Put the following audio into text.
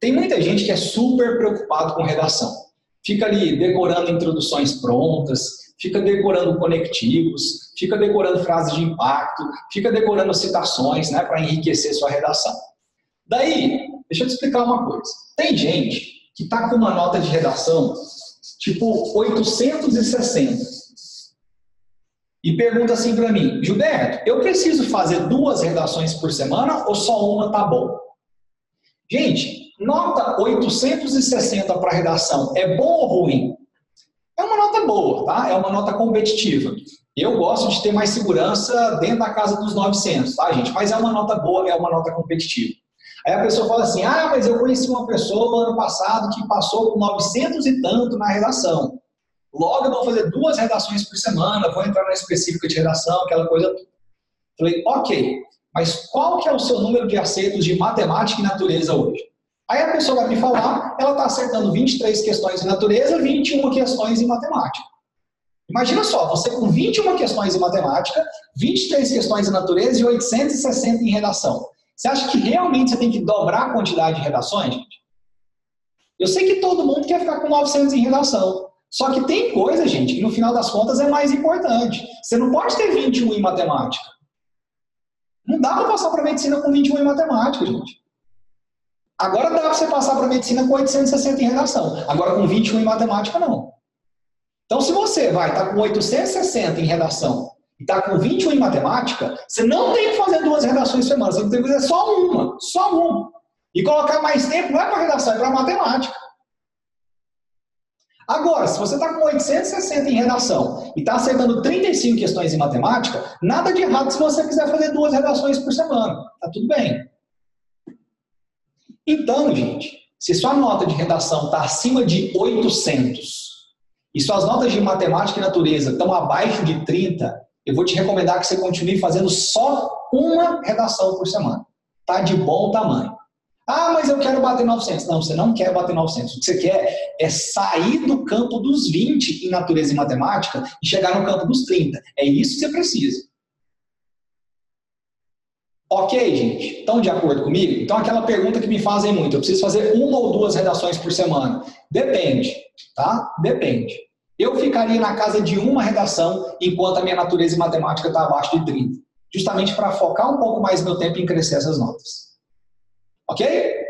Tem muita gente que é super preocupado com redação. Fica ali decorando introduções prontas, fica decorando conectivos, fica decorando frases de impacto, fica decorando citações né, para enriquecer sua redação. Daí, deixa eu te explicar uma coisa. Tem gente que está com uma nota de redação tipo 860 e pergunta assim para mim, Gilberto, eu preciso fazer duas redações por semana ou só uma tá bom? Gente, nota 860 para redação é bom ou ruim? É uma nota boa, tá? É uma nota competitiva. Eu gosto de ter mais segurança dentro da casa dos 900, tá, gente? Mas é uma nota boa, é uma nota competitiva. Aí a pessoa fala assim: ah, mas eu conheci uma pessoa no ano passado que passou com 900 e tanto na redação. Logo eu vou fazer duas redações por semana, vou entrar na específica de redação, aquela coisa. Falei, ok, mas qual que é o seu número de acertos de matemática e natureza hoje? Aí a pessoa vai me falar, ela está acertando 23 questões em natureza, 21 questões em matemática. Imagina só, você com 21 questões em matemática, 23 questões em natureza e 860 em redação. Você acha que realmente você tem que dobrar a quantidade de redações, gente? Eu sei que todo mundo quer ficar com 900 em redação. Só que tem coisa, gente, que no final das contas é mais importante. Você não pode ter 21 em matemática. Não dá para passar para medicina com 21 em matemática, gente. Agora dá para você passar para medicina com 860 em redação. Agora com 21 em matemática, não. Então, se você vai estar tá com 860 em redação e está com 21 em matemática, você não tem que fazer duas redações por semana, você tem que fazer só uma, só uma. E colocar mais tempo não é para redação, é para matemática. Agora, se você está com 860 em redação e está acertando 35 questões em matemática, nada de errado se você quiser fazer duas redações por semana. Tá tudo bem. Então, gente, se sua nota de redação está acima de 800 e suas notas de matemática e natureza estão abaixo de 30, eu vou te recomendar que você continue fazendo só uma redação por semana. Tá de bom tamanho. Ah, mas eu quero bater 900. Não, você não quer bater 900. O que você quer é sair do campo dos 20 em natureza e matemática e chegar no campo dos 30. É isso que você precisa. Ok, gente? Estão de acordo comigo? Então, aquela pergunta que me fazem muito: eu preciso fazer uma ou duas redações por semana? Depende, tá? Depende. Eu ficaria na casa de uma redação enquanto a minha natureza em matemática está abaixo de 30. Justamente para focar um pouco mais meu tempo em crescer essas notas. Ok?